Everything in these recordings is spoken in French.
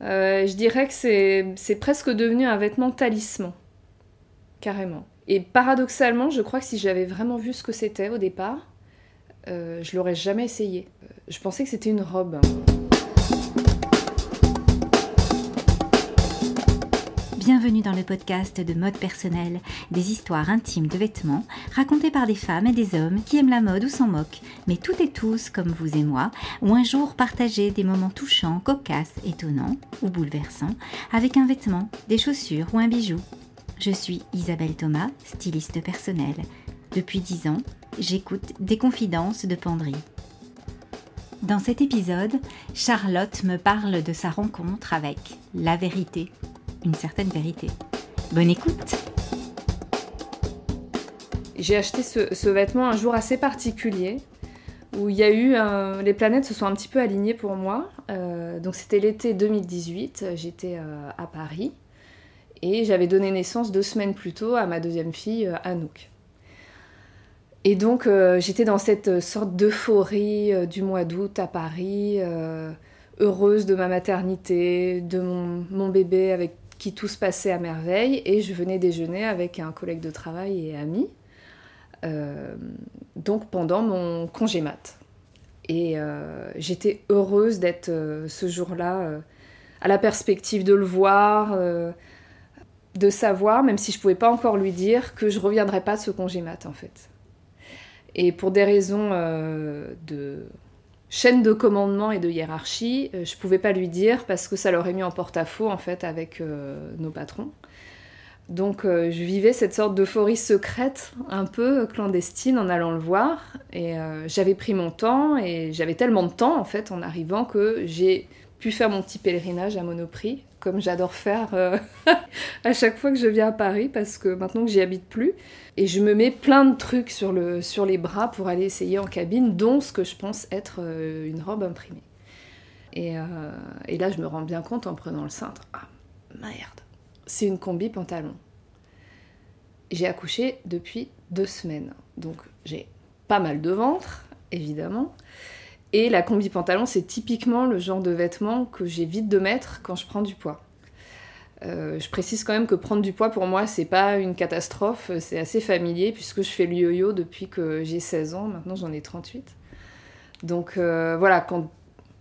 je dirais que c'est presque devenu un vêtement talisman. Carrément. Et paradoxalement, je crois que si j'avais vraiment vu ce que c'était au départ, je l'aurais jamais essayé. Je pensais que c'était une robe. Bienvenue dans le podcast de mode personnel, des histoires intimes de vêtements racontées par des femmes et des hommes qui aiment la mode ou s'en moquent, mais toutes et tous, comme vous et moi, ont un jour partagé des moments touchants, cocasses, étonnants ou bouleversants avec un vêtement, des chaussures ou un bijou. Je suis Isabelle Thomas, styliste personnelle. Depuis dix ans, j'écoute des confidences de penderie. Dans cet épisode, Charlotte me parle de sa rencontre avec la vérité une certaine vérité. Bonne écoute J'ai acheté ce, vêtement un jour assez particulier où il y a eu les planètes se sont un petit peu alignées pour moi. Euh, donc c'était l'été 2018, j'étais euh, à Paris et j'avais donné naissance deux semaines plus tôt à ma deuxième fille euh, Anouk. Et donc j'étais dans cette sorte d'euphorie du mois d'août à Paris, heureuse de ma maternité, de mon, mon bébé avec qui tout se passait à merveille et je venais déjeuner avec un collègue de travail et ami, euh, donc pendant mon congé mat. Et euh, j'étais heureuse d'être euh, ce jour-là à la perspective de le voir, de savoir, même si je pouvais pas encore lui dire, que je reviendrais pas de ce congé mat en fait. Et pour des raisons de chaîne de commandement et de hiérarchie, euh, je pouvais pas lui dire parce que ça l'aurait mis en porte-à-faux en fait avec euh, nos patrons. Donc euh, je vivais cette sorte d'euphorie secrète, un peu clandestine en allant le voir. Et j'avais pris mon temps et j'avais tellement de temps en fait en arrivant que j'ai pu faire mon petit pèlerinage à Monoprix, comme j'adore faire à chaque fois que je viens à Paris parce que maintenant que j'y habite plus. Et je me mets plein de trucs sur, le, sur les bras pour aller essayer en cabine, dont ce que je pense être euh, une robe imprimée. Et, euh, et, là, je me rends bien compte en prenant le cintre. Ah, merde, c'est une combi pantalon. J'ai accouché depuis deux semaines. Donc, j'ai pas mal de ventre, évidemment. Et la combi pantalon, c'est typiquement le genre de vêtement que j'évite de mettre quand je prends du poids. Euh, je précise quand même que prendre du poids pour moi c'est pas une catastrophe, c'est assez familier puisque je fais le yo-yo depuis que j'ai 16 ans, maintenant j'en ai 38. Donc euh, voilà, quand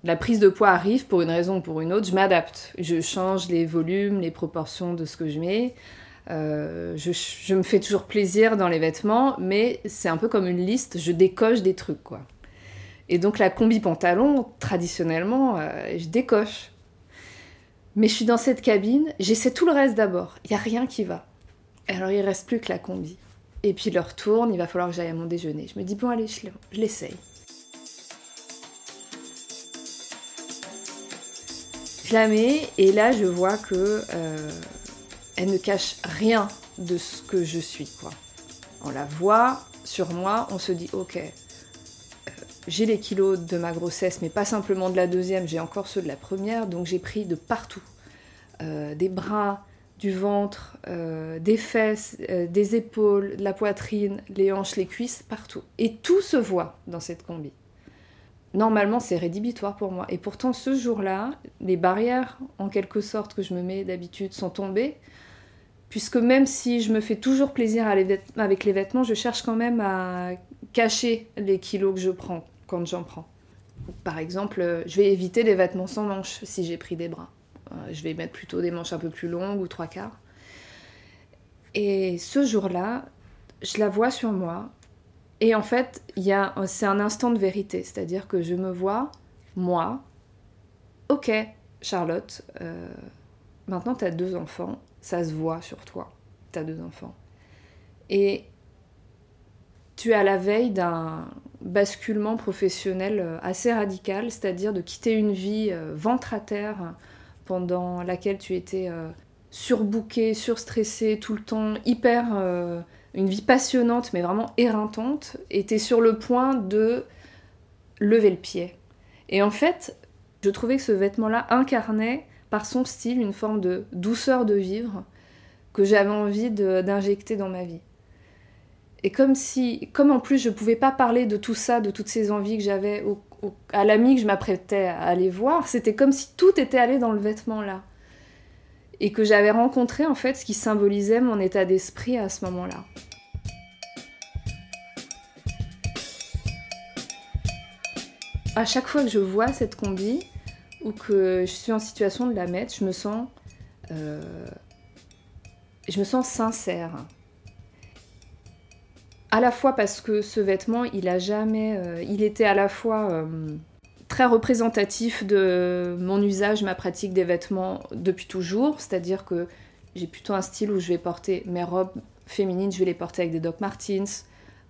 la prise de poids arrive pour une raison ou pour une autre, je m'adapte. Je change les volumes, les proportions de ce que je mets. Euh, je, je, me fais toujours plaisir dans les vêtements, mais c'est un peu comme une liste, je décoche des trucs quoi. Et donc la combi pantalon, traditionnellement, je décoche. Mais je suis dans cette cabine, j'essaie tout le reste d'abord. Il n'y a rien qui va. Alors il reste plus que la combi. Et puis l'heure tourne, il va falloir que j'aille à mon déjeuner. Je me dis, bon, allez, je l'essaye. Je la mets et là je vois que euh, elle ne cache rien de ce que je suis quoi. On la voit sur moi, on se dit ok, j'ai les kilos de ma grossesse, mais pas simplement de la deuxième, j'ai encore ceux de la première, donc j'ai pris de partout. Euh, des bras, du ventre, euh, des fesses, euh, des épaules, la poitrine, les hanches, les cuisses, partout. Et tout se voit dans cette combi. Normalement, c'est rédhibitoire pour moi. Et pourtant, ce jour-là, les barrières, en quelque sorte, que je me mets d'habitude, sont tombées. Puisque même si je me fais toujours plaisir avec les vêtements, je cherche quand même à cacher les kilos que je prends quand j'en prends. Par exemple, euh, je vais éviter les vêtements sans manches si j'ai pris des bras. Euh, je vais mettre plutôt des manches un peu plus longues ou trois quarts. Et ce jour-là, je la vois sur moi. Et en fait, c'est un instant de vérité. C'est-à-dire que je me vois, moi, ok, Charlotte, euh, maintenant tu as deux enfants, ça se voit sur toi, tu as deux enfants. Et tu es à la veille d'un basculement professionnel euh, assez radical, c'est-à-dire de quitter une vie euh, ventre à terre pendant laquelle tu étais euh, surbookée, surstressée tout le temps, hyper une vie passionnante mais vraiment éreintante, et tu es sur le point de lever le pied. Et en fait, je trouvais que ce vêtement-là incarnait par son style une forme de douceur de vivre que j'avais envie d'injecter dans ma vie. Et comme si, comme en plus je pouvais pas parler de tout ça, de toutes ces envies que j'avais à l'ami que je m'apprêtais à aller voir, c'était comme si tout était allé dans le vêtement là. Et que j'avais rencontré en fait ce qui symbolisait mon état d'esprit à ce moment-là. À chaque fois que je vois cette combi ou que je suis en situation de la mettre, je me sens, euh, je me sens sincère à la fois parce que ce vêtement, il a jamais, euh, il était à la fois euh, très représentatif de mon usage, ma pratique des vêtements depuis toujours, c'est-à-dire que j'ai plutôt un style où je vais porter mes robes féminines, je vais les porter avec des Doc Martens,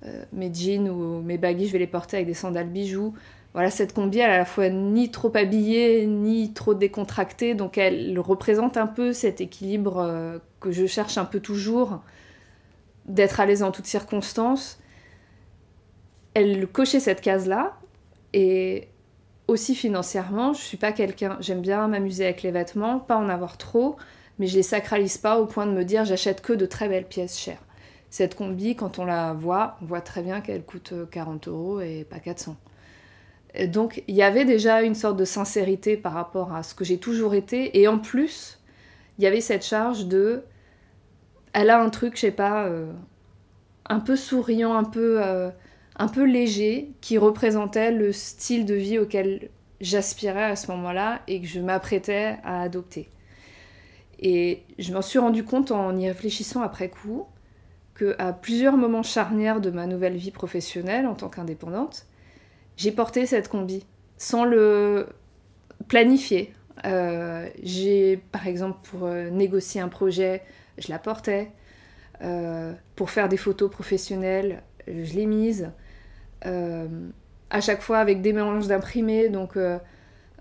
euh, mes jeans ou mes baguilles, je vais les porter avec des sandales bijoux. Voilà, cette combi, elle est à la fois ni trop habillée, ni trop décontractée, donc elle représente un peu cet équilibre que je cherche un peu toujours d'être à l'aise en toutes circonstances, elle cochait cette case-là. Et aussi financièrement, je suis pas quelqu'un, j'aime bien m'amuser avec les vêtements, pas en avoir trop, mais je les sacralise pas au point de me dire j'achète que de très belles pièces chères. Cette combi, quand on la voit, on voit très bien qu'elle coûte 40 euros et pas 400. donc il y avait déjà une sorte de sincérité par rapport à ce que j'ai toujours été, et en plus, il y avait cette charge de elle a un truc, je sais pas, euh, un peu souriant, un peu, euh, un peu léger, qui représentait le style de vie auquel j'aspirais à ce moment-là et que je m'apprêtais à adopter. Et je m'en suis rendu compte en y réfléchissant après coup que à plusieurs moments charnières de ma nouvelle vie professionnelle en tant qu'indépendante, j'ai porté cette combi sans le planifier. Euh, j'ai par exemple pour négocier un projet je la portais. Euh, pour faire des photos professionnelles, je l'ai mise. Euh, à chaque fois avec des mélanges d'imprimés, donc euh,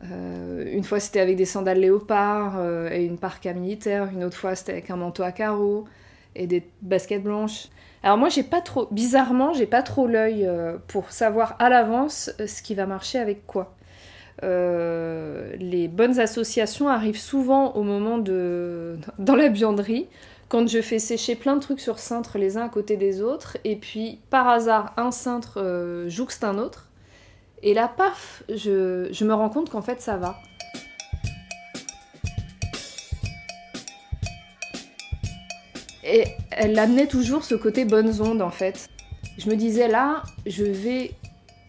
une fois c'était avec des sandales léopard et une parka militaire, une autre fois c'était avec un manteau à carreaux et des baskets blanches. Alors moi j'ai pas trop, bizarrement j'ai pas trop l'œil pour savoir à l'avance ce qui va marcher avec quoi. Les bonnes associations arrivent souvent au moment de dans la buanderie quand je fais sécher plein de trucs sur cintre les uns à côté des autres, et puis par hasard un cintre euh, jouxte un autre, et là paf, je, me rends compte qu'en fait ça va. Et elle amenait toujours ce côté bonnes ondes en fait. Je me disais là, je vais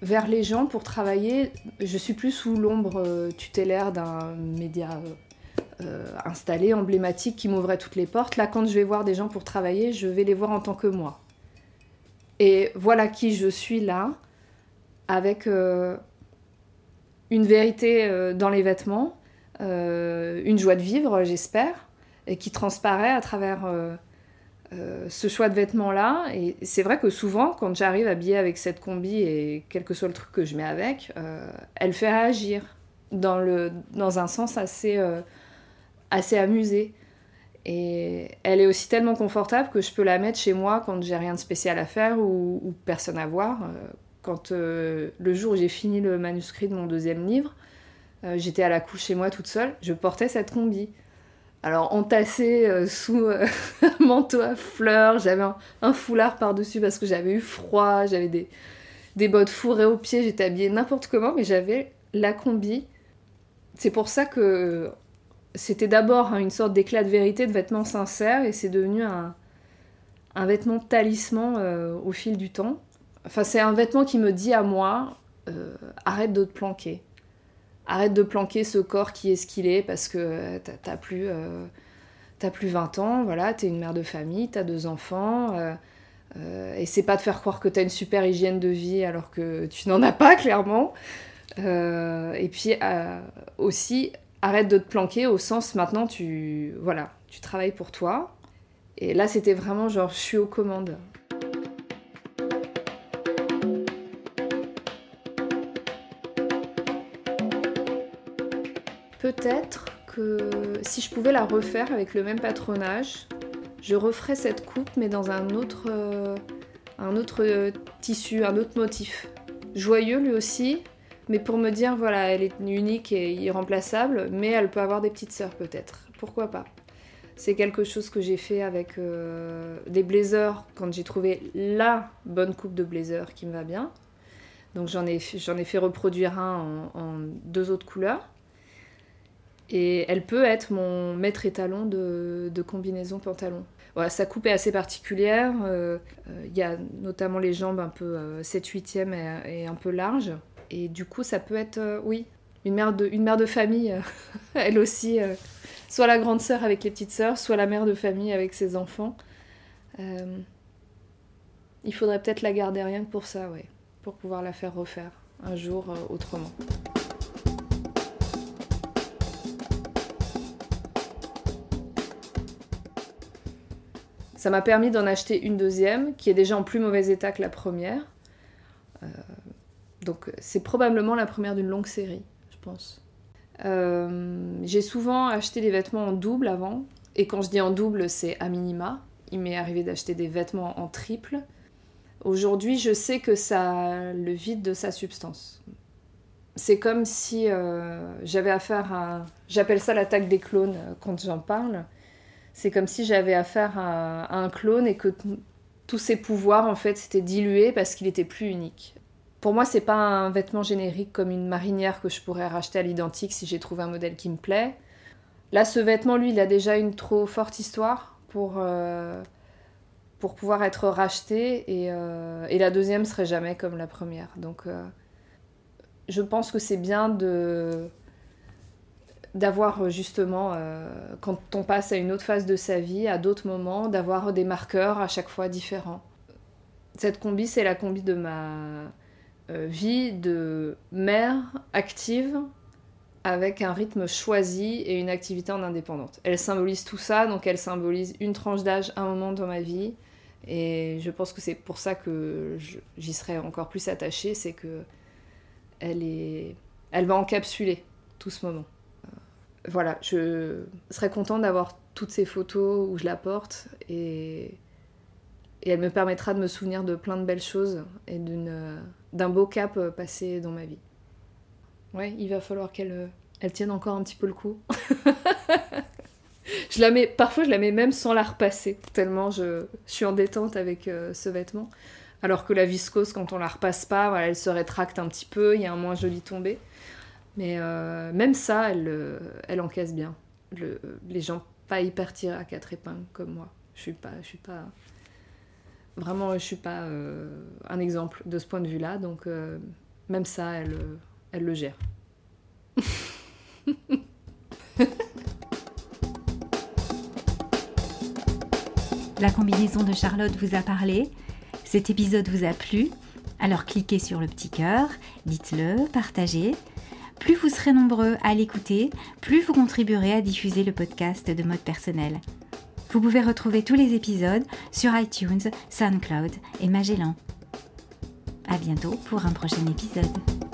vers les gens pour travailler, je suis plus sous l'ombre euh, tutélaire d'un média euh, euh, installé, emblématique, qui m'ouvrait toutes les portes. Là, quand je vais voir des gens pour travailler, je vais les voir en tant que moi. Et voilà qui je suis là, avec une vérité dans les vêtements, une joie de vivre, j'espère, et qui transparaît à travers ce choix de vêtements-là. Et c'est vrai que souvent, quand j'arrive habillée avec cette combi, et quel que soit le truc que je mets avec, elle fait réagir dans, le, dans un sens assez assez amusée. Et elle est aussi tellement confortable que je peux la mettre chez moi quand j'ai rien de spécial à faire ou, personne à voir. Euh, quand euh, le jour où j'ai fini le manuscrit de mon deuxième livre, euh, j'étais à la couche chez moi toute seule, je portais cette combi. Alors entassée sous un manteau à fleurs, j'avais un, foulard par-dessus parce que j'avais eu froid, j'avais des, des bottes fourrées aux pieds, j'étais habillée n'importe comment, mais j'avais la combi. C'est pour ça que c'était d'abord une sorte d'éclat de vérité, de vêtements sincères, et c'est devenu un, vêtement talisman euh, au fil du temps. Enfin, c'est un vêtement qui me dit à moi euh, arrête de te planquer. Arrête de planquer ce corps qui est ce qu'il est parce que t'as plus, euh, plus 20 ans, voilà, t'es une mère de famille, t'as deux enfants. et c'est pas de faire croire que t'as une super hygiène de vie alors que tu n'en as pas, clairement. et puis aussi arrête de te planquer au sens maintenant tu voilà, tu travailles pour toi. Et là c'était vraiment genre je suis aux commandes. Que si je pouvais la refaire avec le même patronage, je referais cette coupe mais dans un autre, euh, un autre euh, tissu, un autre motif. Joyeux lui aussi, mais pour me dire, voilà, elle est unique et irremplaçable, mais elle peut avoir des petites sœurs peut-être. Pourquoi pas? C'est quelque chose que j'ai fait avec euh, des blazers quand j'ai trouvé la bonne coupe de blazer qui me va bien. Donc j'en ai, j'en ai fait reproduire un en, deux autres couleurs. Et elle peut être mon maître étalon de, combinaison pantalon. Voilà, sa coupe est assez particulière. Euh, euh, il y a notamment les jambes un peu 7-8e et, un peu larges. Et du coup, ça peut être, oui, une mère de, une mère de famille, elle aussi. soit la grande sœur avec les petites sœurs, soit la mère de famille avec ses enfants. il faudrait peut-être la garder rien que pour ça, ouais pour pouvoir la faire refaire un jour euh, autrement. Ça m'a permis d'en acheter une deuxième qui est déjà en plus mauvais état que la première. Euh, donc c'est probablement la première d'une longue série, je pense. Euh, j'ai souvent acheté des vêtements en double avant, et quand je dis en double, c'est à minima. Il m'est arrivé d'acheter des vêtements en triple. Aujourd'hui, je sais que ça le vide de sa substance. C'est comme si euh, j'avais affaire à... J'appelle ça l'attaque des clones quand j'en parle. C'est comme si j'avais affaire à, un clone et que tous ses pouvoirs, en fait, s'étaient dilués parce qu'il était plus unique. Pour moi, c'est pas un vêtement générique comme une marinière que je pourrais racheter à l'identique si j'ai trouvé un modèle qui me plaît. Là, ce vêtement, lui, il a déjà une trop forte histoire pour... Euh, pour pouvoir être racheté euh, et, la deuxième serait jamais comme la première. Donc euh, je pense que c'est bien de d'avoir justement, euh, quand on passe à une autre phase de sa vie, à d'autres moments, d'avoir des marqueurs à chaque fois différents. Cette combi, c'est la combi de ma vie de mère active avec un rythme choisi et une activité en indépendante. Elle symbolise tout ça, donc elle symbolise une tranche d'âge, un moment dans ma vie, et je pense que c'est pour ça que j'y serais encore plus attachée, c'est que elle, est, elle va encapsuler tout ce moment. Euh, voilà, je serais contente d'avoir toutes ces photos où je la porte et, elle me permettra de me souvenir de plein de belles choses et d'un beau cap passé dans ma vie. Ouais, il va falloir qu'elle elle tienne encore un petit peu le coup. je la mets, parfois, je la mets même sans la repasser, tellement je, suis en détente avec euh, ce vêtement. Alors que la viscose, quand on la repasse pas, voilà, elle se rétracte un petit peu, il y a un moins joli tombé. Mais euh, même ça, elle, euh, elle encaisse bien. les gens pas hyper tirés à quatre épingles comme moi. Je suis pas, je suis pas vraiment, je suis pas un exemple de ce point de vue-là. Donc même ça, elle, elle le gère. La combinaison de Charlotte vous a parlé, cet épisode vous a plu, alors cliquez sur le petit cœur, dites-le, partagez. Plus vous serez nombreux à l'écouter, plus vous contribuerez à diffuser le podcast de mode personnel. Vous pouvez retrouver tous les épisodes sur iTunes, SoundCloud et Magellan. À bientôt pour un prochain épisode.